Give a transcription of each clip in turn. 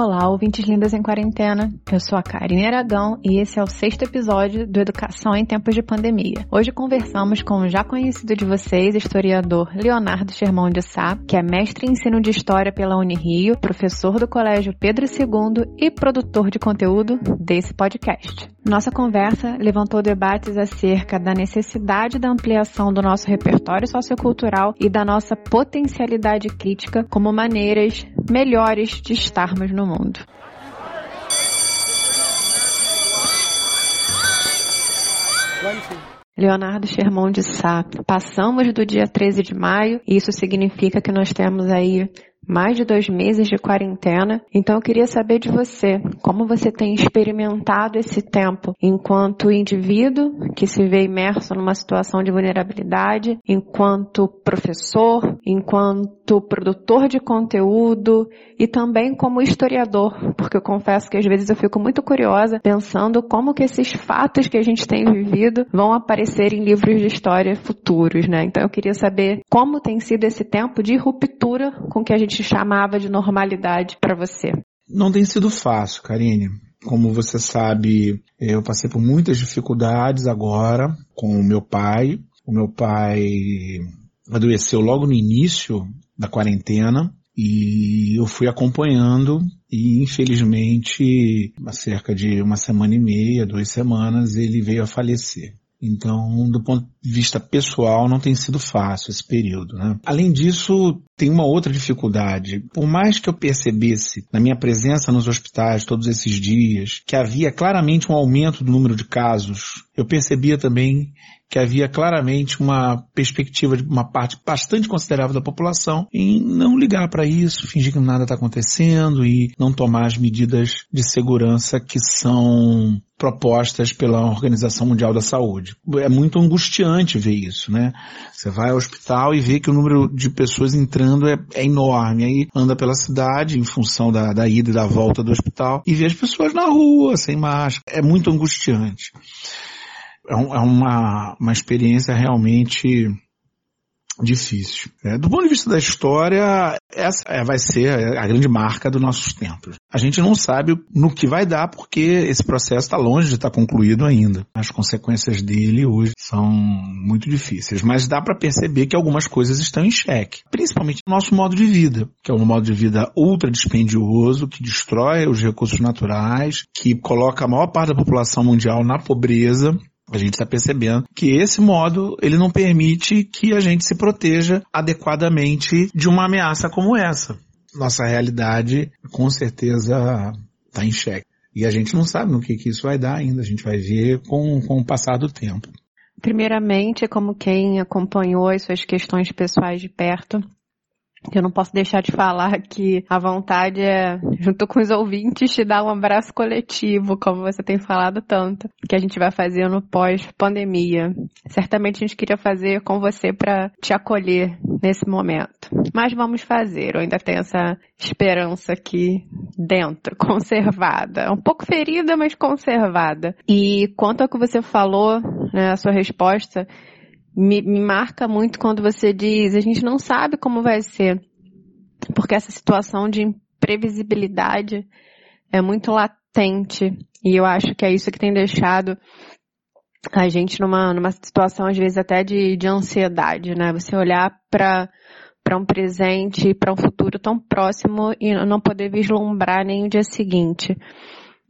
Olá, ouvintes lindas em quarentena. Eu sou a Karine Aragão e esse é o sexto episódio do Educação em Tempos de Pandemia. Hoje conversamos com o já conhecido de vocês, historiador Leonardo Sherman de Sá, que é mestre em ensino de História pela Unirio, professor do Colégio Pedro II e produtor de conteúdo desse podcast. Nossa conversa levantou debates acerca da necessidade da ampliação do nosso repertório sociocultural e da nossa potencialidade crítica como maneiras melhores de estarmos no mundo. Leonardo Sherman de Sá. Passamos do dia 13 de maio e isso significa que nós temos aí mais de dois meses de quarentena. Então eu queria saber de você, como você tem experimentado esse tempo enquanto indivíduo que se vê imerso numa situação de vulnerabilidade, enquanto professor, enquanto produtor de conteúdo e também como historiador, porque eu confesso que às vezes eu fico muito curiosa pensando como que esses fatos que a gente tem vivido vão aparecer em livros de história futuros, né? Então eu queria saber como tem sido esse tempo de ruptura com que a gente chamava de normalidade para você? Não tem sido fácil, Karine. Como você sabe, eu passei por muitas dificuldades agora com o meu pai. O meu pai adoeceu logo no início da quarentena e eu fui acompanhando e infelizmente, há cerca de uma semana e meia, duas semanas, ele veio a falecer. Então, do ponto de vista pessoal, não tem sido fácil esse período. Né? Além disso, tem uma outra dificuldade. Por mais que eu percebesse, na minha presença nos hospitais todos esses dias, que havia claramente um aumento do número de casos, eu percebia também que havia claramente uma perspectiva de uma parte bastante considerável da população em não ligar para isso, fingir que nada está acontecendo e não tomar as medidas de segurança que são propostas pela Organização Mundial da Saúde. É muito angustiante ver isso, né? Você vai ao hospital e vê que o número de pessoas entrando é, é enorme. Aí anda pela cidade em função da, da ida e da volta do hospital e vê as pessoas na rua, sem máscara. É muito angustiante é, é uma, uma experiência realmente difícil. É, do ponto de vista da história, essa é, vai ser a grande marca dos nossos tempos. A gente não sabe no que vai dar porque esse processo está longe de estar concluído ainda. As consequências dele hoje são muito difíceis, mas dá para perceber que algumas coisas estão em xeque, principalmente o nosso modo de vida, que é um modo de vida ultra dispendioso, que destrói os recursos naturais, que coloca a maior parte da população mundial na pobreza a gente está percebendo que esse modo ele não permite que a gente se proteja adequadamente de uma ameaça como essa. Nossa realidade com certeza está em xeque. E a gente não sabe no que, que isso vai dar ainda. A gente vai ver com, com o passar do tempo. Primeiramente, como quem acompanhou as suas questões pessoais de perto, eu não posso deixar de falar que a vontade é, junto com os ouvintes, te dar um abraço coletivo, como você tem falado tanto, que a gente vai fazer no pós-pandemia. Certamente a gente queria fazer com você para te acolher nesse momento. Mas vamos fazer, eu ainda tenho essa esperança aqui dentro, conservada. Um pouco ferida, mas conservada. E quanto ao que você falou, né, a sua resposta, me, me marca muito quando você diz, a gente não sabe como vai ser, porque essa situação de imprevisibilidade é muito latente e eu acho que é isso que tem deixado a gente numa, numa situação às vezes até de, de ansiedade, né? Você olhar para para um presente, para um futuro tão próximo e não poder vislumbrar nem o dia seguinte.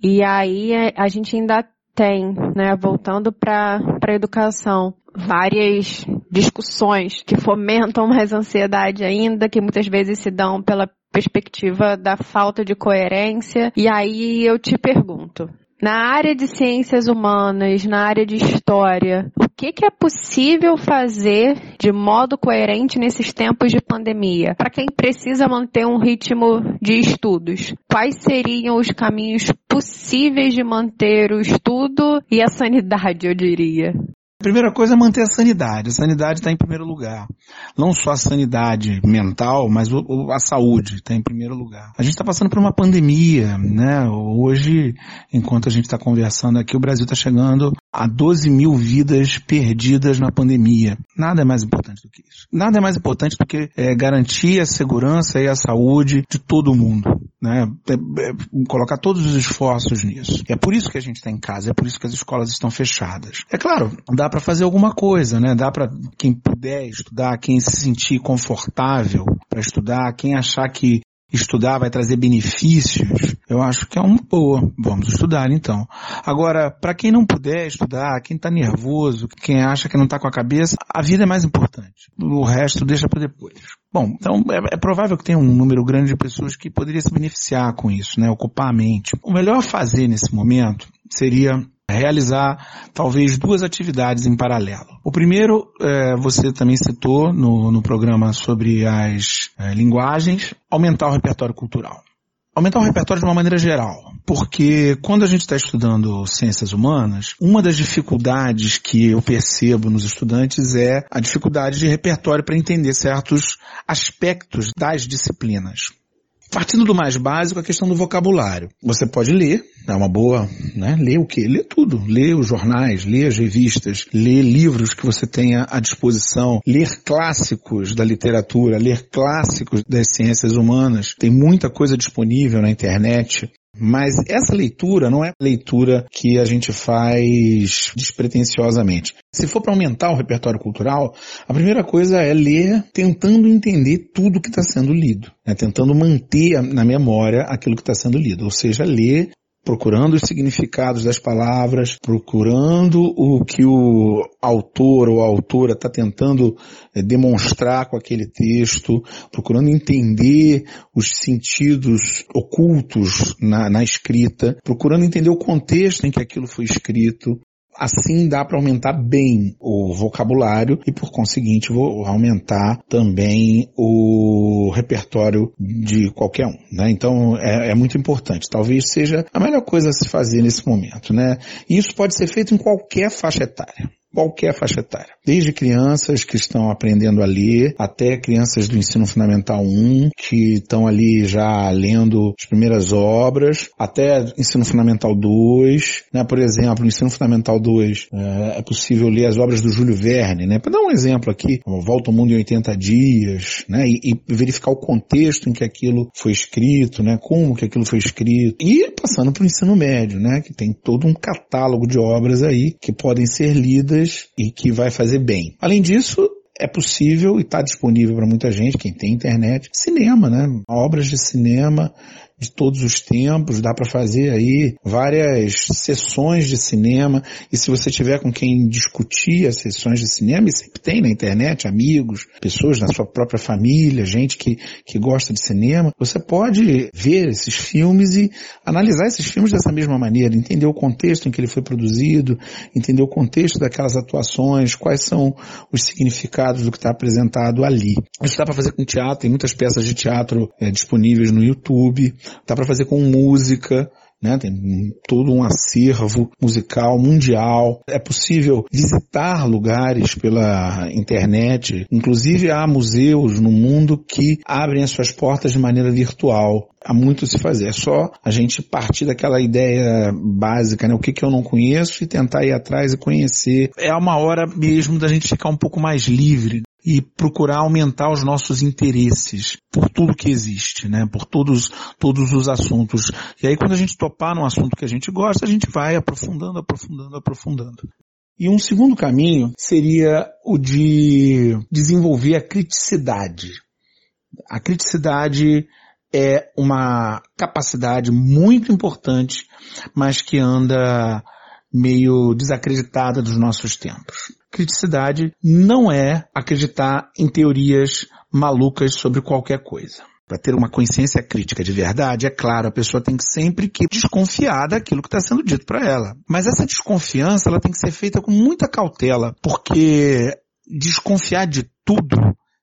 E aí a gente ainda tem, né, voltando para a educação, várias discussões que fomentam mais ansiedade ainda, que muitas vezes se dão pela perspectiva da falta de coerência. E aí eu te pergunto, na área de ciências humanas, na área de história, o que, que é possível fazer de modo coerente nesses tempos de pandemia? Para quem precisa manter um ritmo de estudos, quais seriam os caminhos possíveis de manter o estudo e a sanidade, eu diria? A primeira coisa é manter a sanidade. A sanidade está em primeiro lugar. Não só a sanidade mental, mas a saúde está em primeiro lugar. A gente está passando por uma pandemia, né? Hoje, enquanto a gente está conversando aqui, o Brasil está chegando a 12 mil vidas perdidas na pandemia. Nada é mais importante do que isso. Nada é mais importante do que é, garantir a segurança e a saúde de todo mundo. Né? É, colocar todos os esforços nisso. É por isso que a gente está em casa, é por isso que as escolas estão fechadas. É claro, dá para fazer alguma coisa, né? Dá para quem puder estudar, quem se sentir confortável para estudar, quem achar que estudar vai trazer benefícios, eu acho que é uma boa. Vamos estudar então. Agora, para quem não puder estudar, quem está nervoso, quem acha que não está com a cabeça, a vida é mais importante. O resto deixa para depois. Bom, então é, é, provável que tenha um número grande de pessoas que poderia se beneficiar com isso, né? Ocupar a mente. O melhor a fazer nesse momento seria realizar talvez duas atividades em paralelo. O primeiro, é, você também citou no, no programa sobre as é, linguagens, aumentar o repertório cultural. Aumentar o repertório de uma maneira geral, porque quando a gente está estudando ciências humanas, uma das dificuldades que eu percebo nos estudantes é a dificuldade de repertório para entender certos aspectos das disciplinas. Partindo do mais básico, a questão do vocabulário. Você pode ler, é uma boa, né? Ler o quê? Ler tudo. Ler os jornais, ler as revistas, ler livros que você tenha à disposição, ler clássicos da literatura, ler clássicos das ciências humanas. Tem muita coisa disponível na internet. Mas essa leitura não é leitura que a gente faz despretensiosamente. Se for para aumentar o repertório cultural, a primeira coisa é ler tentando entender tudo que está sendo lido, né? tentando manter na memória aquilo que está sendo lido, ou seja, ler procurando os significados das palavras, procurando o que o autor ou a autora está tentando é, demonstrar com aquele texto, procurando entender os sentidos ocultos na, na escrita, procurando entender o contexto em que aquilo foi escrito, Assim dá para aumentar bem o vocabulário e por conseguinte vou aumentar também o repertório de qualquer um, né? Então é, é, muito importante. Talvez seja a melhor coisa a se fazer nesse momento, né? E isso pode ser feito em qualquer faixa etária qualquer faixa etária. Desde crianças que estão aprendendo a ler, até crianças do ensino fundamental 1, que estão ali já lendo as primeiras obras, até ensino fundamental 2, né? Por exemplo, no ensino fundamental 2 é, é possível ler as obras do Júlio Verne, né? Para dar um exemplo aqui, Volta ao Mundo em 80 Dias, né? E, e verificar o contexto em que aquilo foi escrito, né? Como que aquilo foi escrito. E passando para o ensino médio, né? Que tem todo um catálogo de obras aí que podem ser lidas e que vai fazer bem. Além disso, é possível e está disponível para muita gente, quem tem internet, cinema, né? Obras de cinema de todos os tempos, dá para fazer aí várias sessões de cinema, e se você tiver com quem discutir as sessões de cinema, e sempre tem na internet, amigos, pessoas na sua própria família, gente que, que gosta de cinema, você pode ver esses filmes e analisar esses filmes dessa mesma maneira, entender o contexto em que ele foi produzido, entender o contexto daquelas atuações, quais são os significados do que está apresentado ali. Isso dá para fazer com teatro, tem muitas peças de teatro é, disponíveis no YouTube, dá para fazer com música, né? Tem todo um acervo musical mundial. É possível visitar lugares pela internet. Inclusive há museus no mundo que abrem as suas portas de maneira virtual. Há muito se fazer. É só a gente partir daquela ideia básica, né? O que, que eu não conheço e tentar ir atrás e conhecer. É uma hora mesmo da gente ficar um pouco mais livre e procurar aumentar os nossos interesses por tudo que existe, né? Por todos, todos os assuntos. E aí quando a gente topar num assunto que a gente gosta, a gente vai aprofundando, aprofundando, aprofundando. E um segundo caminho seria o de desenvolver a criticidade. A criticidade é uma capacidade muito importante, mas que anda meio desacreditada dos nossos tempos. Criticidade não é acreditar em teorias malucas sobre qualquer coisa. Para ter uma consciência crítica de verdade, é claro, a pessoa tem que sempre que desconfiar daquilo que está sendo dito para ela. Mas essa desconfiança ela tem que ser feita com muita cautela, porque desconfiar de tudo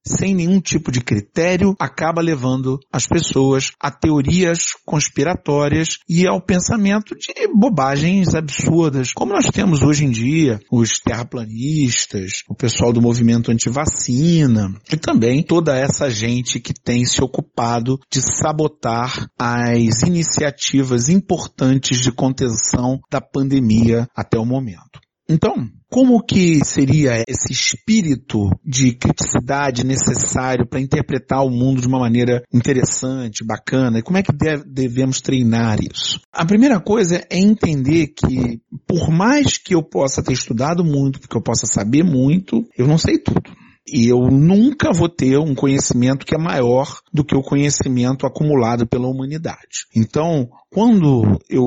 sem nenhum tipo de critério, acaba levando as pessoas a teorias conspiratórias e ao pensamento de bobagens absurdas, como nós temos hoje em dia, os terraplanistas, o pessoal do movimento antivacina e também toda essa gente que tem se ocupado de sabotar as iniciativas importantes de contenção da pandemia até o momento. Então, como que seria esse espírito de criticidade necessário para interpretar o mundo de uma maneira interessante, bacana? E como é que deve, devemos treinar isso? A primeira coisa é entender que, por mais que eu possa ter estudado muito, porque eu possa saber muito, eu não sei tudo. E eu nunca vou ter um conhecimento que é maior do que o conhecimento acumulado pela humanidade. Então, quando eu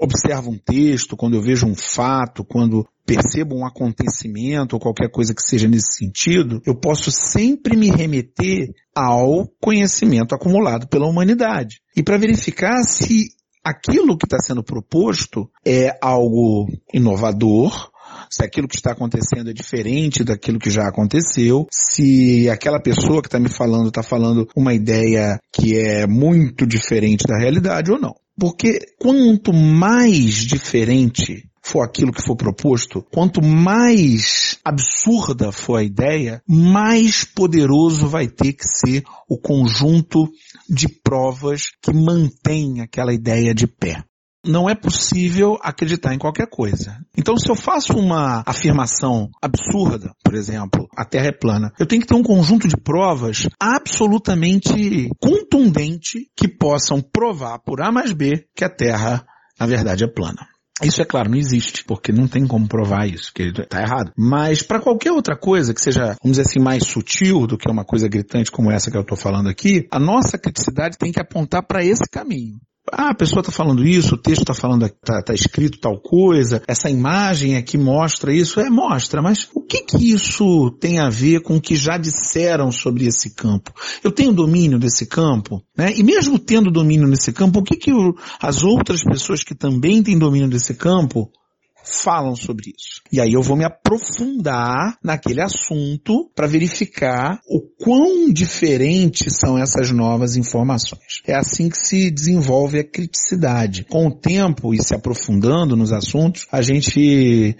observo um texto, quando eu vejo um fato, quando percebo um acontecimento ou qualquer coisa que seja nesse sentido, eu posso sempre me remeter ao conhecimento acumulado pela humanidade. E para verificar se aquilo que está sendo proposto é algo inovador, se aquilo que está acontecendo é diferente daquilo que já aconteceu, se aquela pessoa que está me falando está falando uma ideia que é muito diferente da realidade ou não. Porque quanto mais diferente for aquilo que for proposto, quanto mais absurda for a ideia, mais poderoso vai ter que ser o conjunto de provas que mantém aquela ideia de pé não é possível acreditar em qualquer coisa. Então, se eu faço uma afirmação absurda, por exemplo, a Terra é plana, eu tenho que ter um conjunto de provas absolutamente contundente que possam provar por A mais B que a Terra, na verdade, é plana. Isso é claro, não existe, porque não tem como provar isso, que está errado. Mas para qualquer outra coisa que seja, vamos dizer assim, mais sutil do que uma coisa gritante como essa que eu estou falando aqui, a nossa criticidade tem que apontar para esse caminho. Ah, a pessoa está falando isso, o texto está falando, está tá escrito tal coisa, essa imagem aqui mostra isso, é mostra, mas o que que isso tem a ver com o que já disseram sobre esse campo? Eu tenho domínio desse campo, né? E mesmo tendo domínio nesse campo, o que que as outras pessoas que também têm domínio desse campo falam sobre isso. E aí eu vou me aprofundar naquele assunto para verificar o quão diferentes são essas novas informações. É assim que se desenvolve a criticidade. Com o tempo e se aprofundando nos assuntos, a gente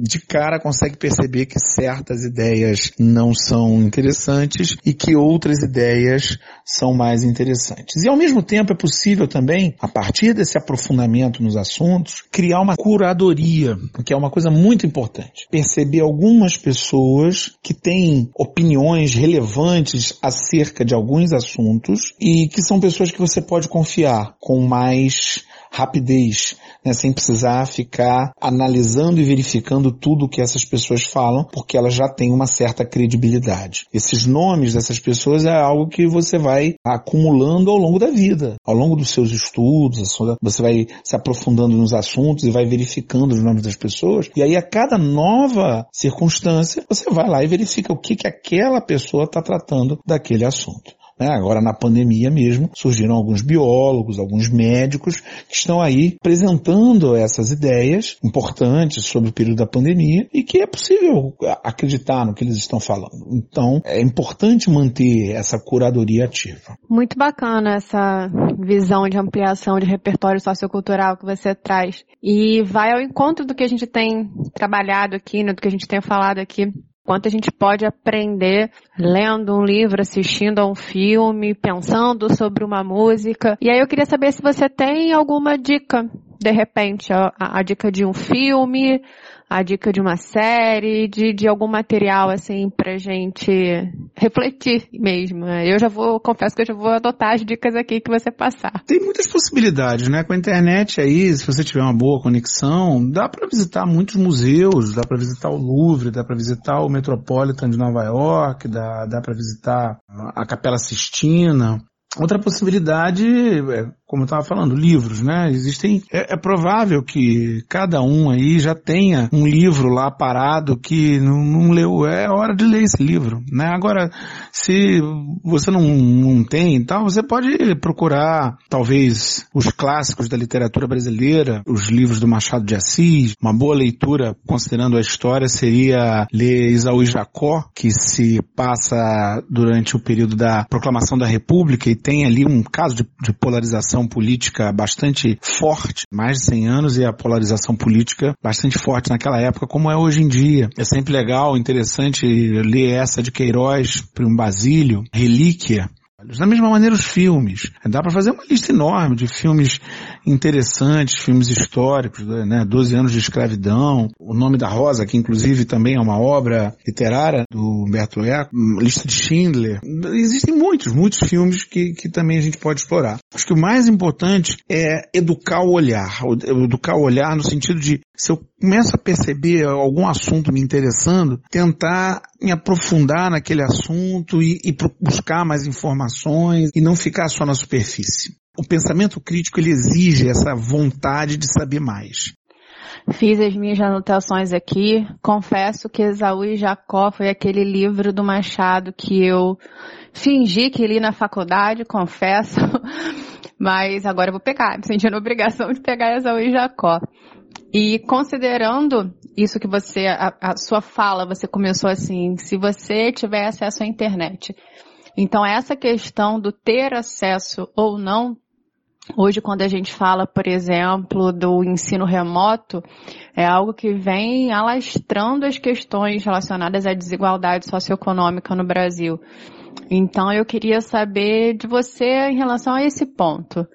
de cara consegue perceber que certas ideias não são interessantes e que outras ideias são mais interessantes. E ao mesmo tempo é possível também, a partir desse aprofundamento nos assuntos, criar uma curadoria, que é uma coisa muito importante. Perceber algumas pessoas que têm opiniões relevantes acerca de alguns assuntos e que são pessoas que você pode confiar com mais rapidez, né, sem precisar ficar analisando e verificando tudo que essas pessoas falam, porque elas já têm uma certa credibilidade. Esses nomes dessas pessoas é algo que você vai acumulando ao longo da vida, ao longo dos seus estudos, você vai se aprofundando nos assuntos e vai verificando os nomes das pessoas, e aí a cada nova circunstância, você vai lá e verifica o que, que aquela pessoa está tratando daquele assunto. Né? Agora na pandemia mesmo surgiram alguns biólogos, alguns médicos que estão aí apresentando essas ideias importantes sobre o período da pandemia e que é possível acreditar no que eles estão falando. Então é importante manter essa curadoria ativa. Muito bacana essa visão de ampliação de repertório sociocultural que você traz e vai ao encontro do que a gente tem trabalhado aqui, né, do que a gente tem falado aqui quanto a gente pode aprender lendo um livro, assistindo a um filme, pensando sobre uma música. E aí eu queria saber se você tem alguma dica, de repente, a, a dica de um filme, a dica de uma série, de, de algum material assim pra gente refletir mesmo. Eu já vou, confesso que eu já vou adotar as dicas aqui que você passar. Tem muitas possibilidades, né? Com a internet aí, se você tiver uma boa conexão, dá para visitar muitos museus, dá para visitar o Louvre, dá para visitar o Metropolitan de Nova York, dá, dá para visitar a Capela Sistina. Outra possibilidade é como eu estava falando, livros, né? Existem, é, é, provável que cada um aí já tenha um livro lá parado que não, não, leu, é hora de ler esse livro, né? Agora, se você não, não tem, então você pode procurar talvez os clássicos da literatura brasileira, os livros do Machado de Assis, uma boa leitura, considerando a história, seria ler Isaú e Jacó, que se passa durante o período da proclamação da República e tem ali um caso de, de polarização política bastante forte, mais de 100 anos, e a polarização política bastante forte naquela época, como é hoje em dia. É sempre legal, interessante ler essa de Queiroz, um Basílio, Relíquia, Da mesma maneira os filmes. Dá para fazer uma lista enorme de filmes interessantes, filmes históricos, né? Doze anos de escravidão, O Nome da Rosa, que inclusive também é uma obra literária do Humberto Eco, lista de Schindler. Existem muitos, muitos filmes que, que também a gente pode explorar. Acho que o mais importante é educar o olhar. Educar o olhar no sentido de, se eu começo a perceber algum assunto me interessando, tentar me aprofundar naquele assunto e, e buscar mais informações e não ficar só na superfície. O pensamento crítico ele exige essa vontade de saber mais. Fiz as minhas anotações aqui. Confesso que Esaú e Jacó foi aquele livro do Machado que eu fingi que li na faculdade, confesso. Mas agora eu vou pegar, me a obrigação de pegar Esaú e Jacó. E considerando isso que você, a, a, sua fala, você começou assim, se você tiver acesso à internet. Então essa questão do ter acesso ou não, hoje quando a gente fala, por exemplo, do ensino remoto, é algo que vem alastrando as questões relacionadas à desigualdade socioeconômica no Brasil. Então eu queria saber de você em relação a esse ponto.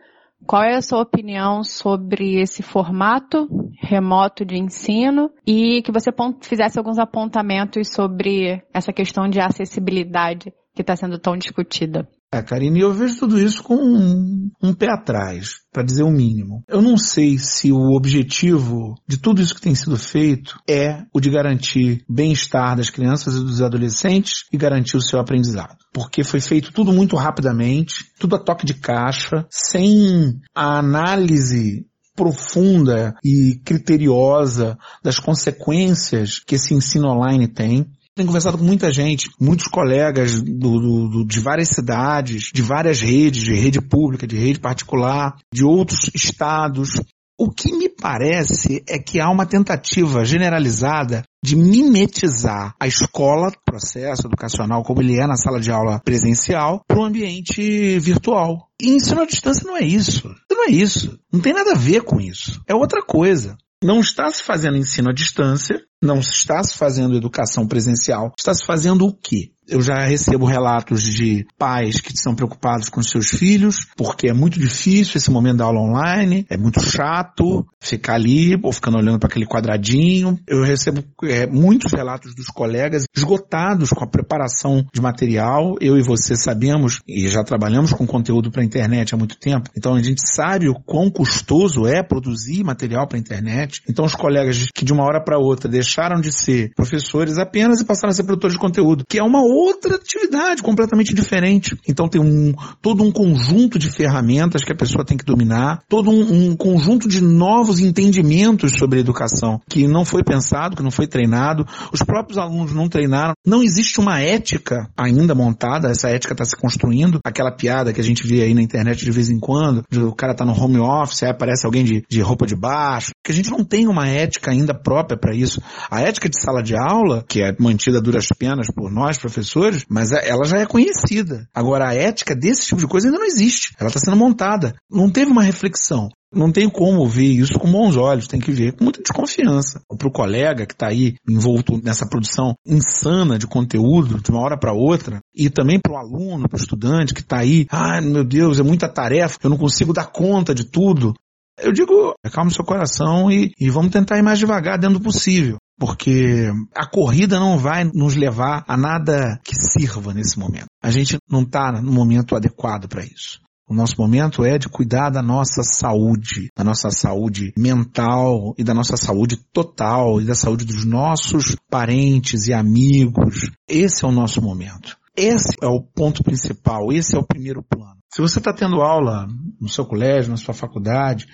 Qual é a sua opinião sobre esse formato remoto de ensino e que você fizesse alguns apontamentos sobre essa questão de acessibilidade que está sendo tão discutida? É, Karine, eu vejo tudo isso com um, um pé atrás, para dizer o mínimo. Eu não sei se o objetivo de tudo isso que tem sido feito é o de garantir bem-estar das crianças e dos adolescentes e garantir o seu aprendizado. Porque foi feito tudo muito rapidamente, tudo a toque de caixa, sem a análise profunda e criteriosa das consequências que esse ensino online tem. Tenho conversado com muita gente, muitos colegas do, do, do, de várias cidades, de várias redes, de rede pública, de rede particular, de outros estados. O que me parece é que há uma tentativa generalizada de mimetizar a escola, processo educacional como ele é na sala de aula presencial, para o ambiente virtual. E ensino à distância não é isso. Não é isso. Não tem nada a ver com isso. É outra coisa. Não está se fazendo ensino à distância, não está se fazendo educação presencial. Está se fazendo o quê? Eu já recebo relatos de pais que estão preocupados com seus filhos, porque é muito difícil esse momento da aula online, é muito chato ficar ali ou ficando olhando para aquele quadradinho. Eu recebo é, muitos relatos dos colegas esgotados com a preparação de material. Eu e você sabemos e já trabalhamos com conteúdo para a internet há muito tempo, então a gente sabe o quão custoso é produzir material para a internet. Então os colegas que de uma hora para outra deixaram de ser professores apenas e passaram a ser produtores de conteúdo, que é uma outra atividade completamente diferente. Então tem um, todo um conjunto de ferramentas que a pessoa tem que dominar, todo um, um conjunto de novos entendimentos sobre educação que não foi pensado, que não foi treinado, os próprios alunos não treinaram. Não existe uma ética ainda montada, essa ética está se construindo. Aquela piada que a gente vê aí na internet de vez em quando, o cara tá no home office, aí aparece alguém de, de roupa de baixo, que a gente não tem uma ética ainda própria para isso. A ética de sala de aula, que é mantida a duras penas por nós, professores, mas é, ela já é conhecida. Agora, a ética desse tipo de coisa ainda não existe. Ela está sendo montada. Não teve uma reflexão. Não tem como ver isso com bons olhos, tem que ver com muita desconfiança. Para o colega que está aí envolto nessa produção insana de conteúdo de uma hora para outra, e também para o aluno, para o estudante que está aí, ah, meu Deus, é muita tarefa, eu não consigo dar conta de tudo. Eu digo, acalme seu coração e, e vamos tentar ir mais devagar dentro do possível porque a corrida não vai nos levar a nada que sirva nesse momento. A gente não está no momento adequado para isso. O nosso momento é de cuidar da nossa saúde, da nossa saúde mental e da nossa saúde total e da saúde dos nossos parentes e amigos. Esse é o nosso momento. Esse é o ponto principal, esse é o primeiro plano. Se você está tendo aula no seu colégio, na sua faculdade,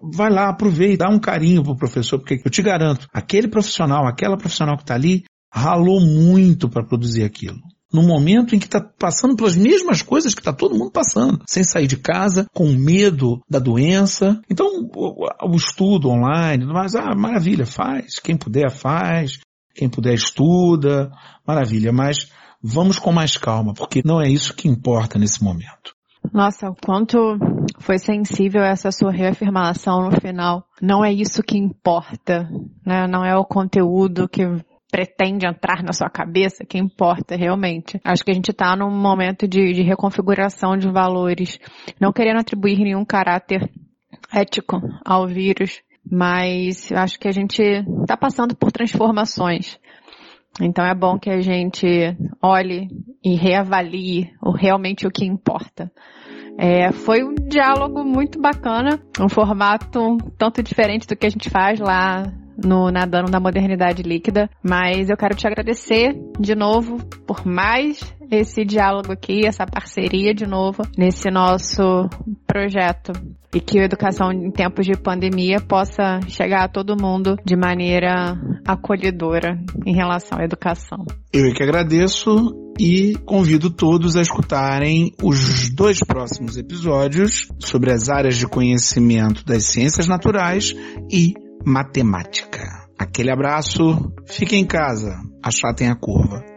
vai lá, aproveita, dá um carinho pro professor, porque eu te garanto, aquele profissional, aquela profissional que está ali, ralou muito para produzir aquilo. No momento em que está passando pelas mesmas coisas que está todo mundo passando, sem sair de casa, com medo da doença. Então, o, o estudo online, mas, ah, maravilha, faz. Quem puder, faz. Quem puder, estuda. Maravilha, mas vamos com mais calma, porque não é isso que importa nesse momento. Nossa, o quanto foi sensível essa sua reafirmação no final. Não é isso que importa, né? Não é o conteúdo que pretende entrar na sua cabeça, que importa realmente. Acho que a gente está num momento de, de reconfiguração de valores, não querendo atribuir nenhum caráter ético ao vírus, mas acho que a gente está passando por transformações. Então é bom que a gente olhe e reavalie o, realmente o que importa. É, foi um diálogo muito bacana, um formato um tanto diferente do que a gente faz lá no Nadando da Modernidade Líquida, mas eu quero te agradecer de novo por mais esse diálogo aqui, essa parceria de novo nesse nosso projeto e que a educação em tempos de pandemia possa chegar a todo mundo de maneira acolhedora em relação à educação. Eu é que agradeço e convido todos a escutarem os dois próximos episódios sobre as áreas de conhecimento das ciências naturais e matemática. Aquele abraço, fique em casa, achatem a curva.